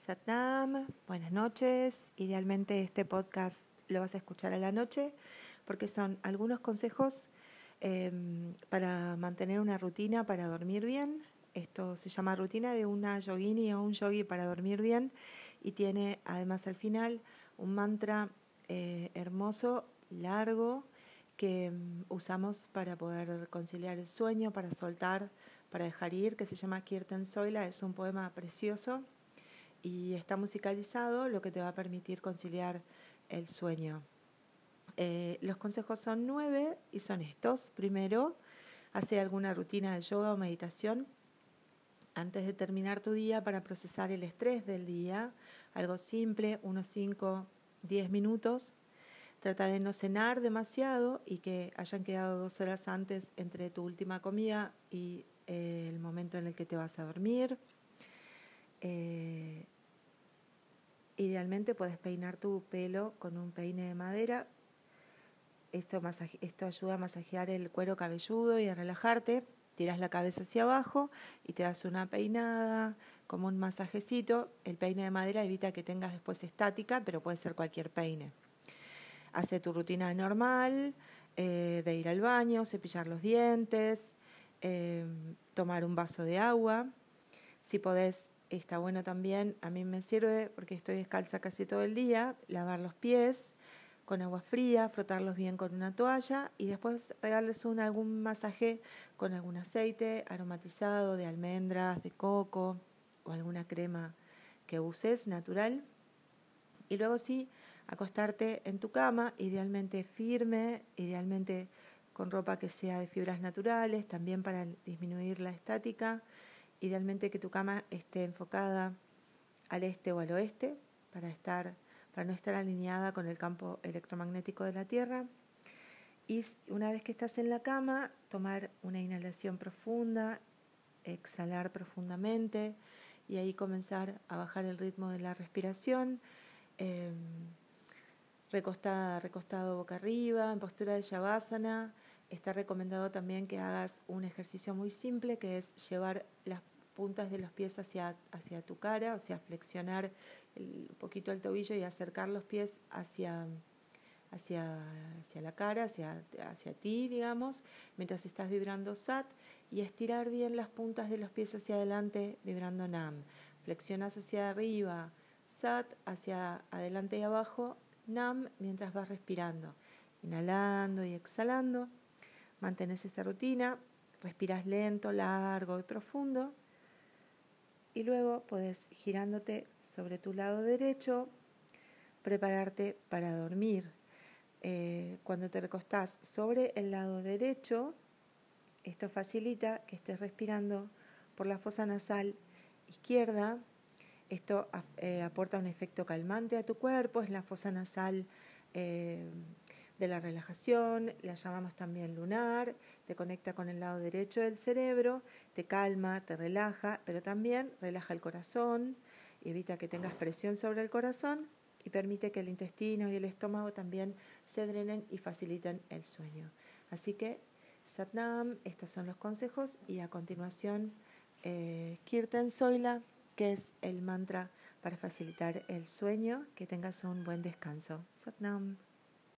Satnam, buenas noches. Idealmente este podcast lo vas a escuchar a la noche porque son algunos consejos em, para mantener una rutina para dormir bien. Esto se llama rutina de una yogini o un yogi para dormir bien y tiene además al final un mantra eh, hermoso, largo, que em, usamos para poder conciliar el sueño, para soltar, para dejar ir, que se llama Kirtan Soila. Es un poema precioso y está musicalizado, lo que te va a permitir conciliar el sueño. Eh, los consejos son nueve y son estos. Primero, hace alguna rutina de yoga o meditación antes de terminar tu día para procesar el estrés del día. Algo simple, unos 5, 10 minutos. Trata de no cenar demasiado y que hayan quedado dos horas antes entre tu última comida y eh, el momento en el que te vas a dormir. Eh, idealmente puedes peinar tu pelo con un peine de madera. Esto, ayuda a masajear el cuero cabelludo y a relajarte. Tiras la cabeza hacia abajo y te das una peinada, como un masajecito. El peine de madera evita que tengas después estática, pero puede ser cualquier peine. Hace tu rutina normal eh, de ir al baño, cepillar los dientes, eh, tomar un vaso de agua. Si podés está bueno también, a mí me sirve porque estoy descalza casi todo el día, lavar los pies con agua fría, frotarlos bien con una toalla y después pegarles un, algún masaje con algún aceite aromatizado de almendras, de coco o alguna crema que uses natural. Y luego sí, acostarte en tu cama, idealmente firme, idealmente con ropa que sea de fibras naturales, también para disminuir la estática idealmente que tu cama esté enfocada al este o al oeste para estar para no estar alineada con el campo electromagnético de la Tierra. Y una vez que estás en la cama, tomar una inhalación profunda, exhalar profundamente y ahí comenzar a bajar el ritmo de la respiración. Em, recostada, recostado boca arriba, en postura de Shavasana. Está recomendado también que hagas un ejercicio muy simple que es llevar las puntas de los pies hacia, hacia tu cara, o sea, flexionar un poquito el tobillo y acercar los pies hacia, hacia, hacia la cara, hacia, hacia ti, digamos, mientras estás vibrando SAT y estirar bien las puntas de los pies hacia adelante vibrando NAM. Flexionas hacia arriba, SAT, hacia adelante y abajo, NAM, mientras vas respirando. Inhalando y exhalando. Mantienes esta rutina, respiras lento, largo y profundo y luego puedes girándote sobre tu lado derecho, prepararte para dormir. Eh, cuando te recostás sobre el lado derecho, esto facilita que estés respirando por la fosa nasal izquierda. Esto eh, aporta un efecto calmante a tu cuerpo, es la fosa nasal eh, de la relajación, la llamamos también lunar, te conecta con el lado derecho del cerebro, te calma, te relaja, pero también relaja el corazón, evita que tengas presión sobre el corazón y permite que el intestino y el estómago también se drenen y faciliten el sueño. Así que, Satnam, estos son los consejos y a continuación, eh, Kirtan que es el mantra para facilitar el sueño, que tengas un buen descanso. Satnam.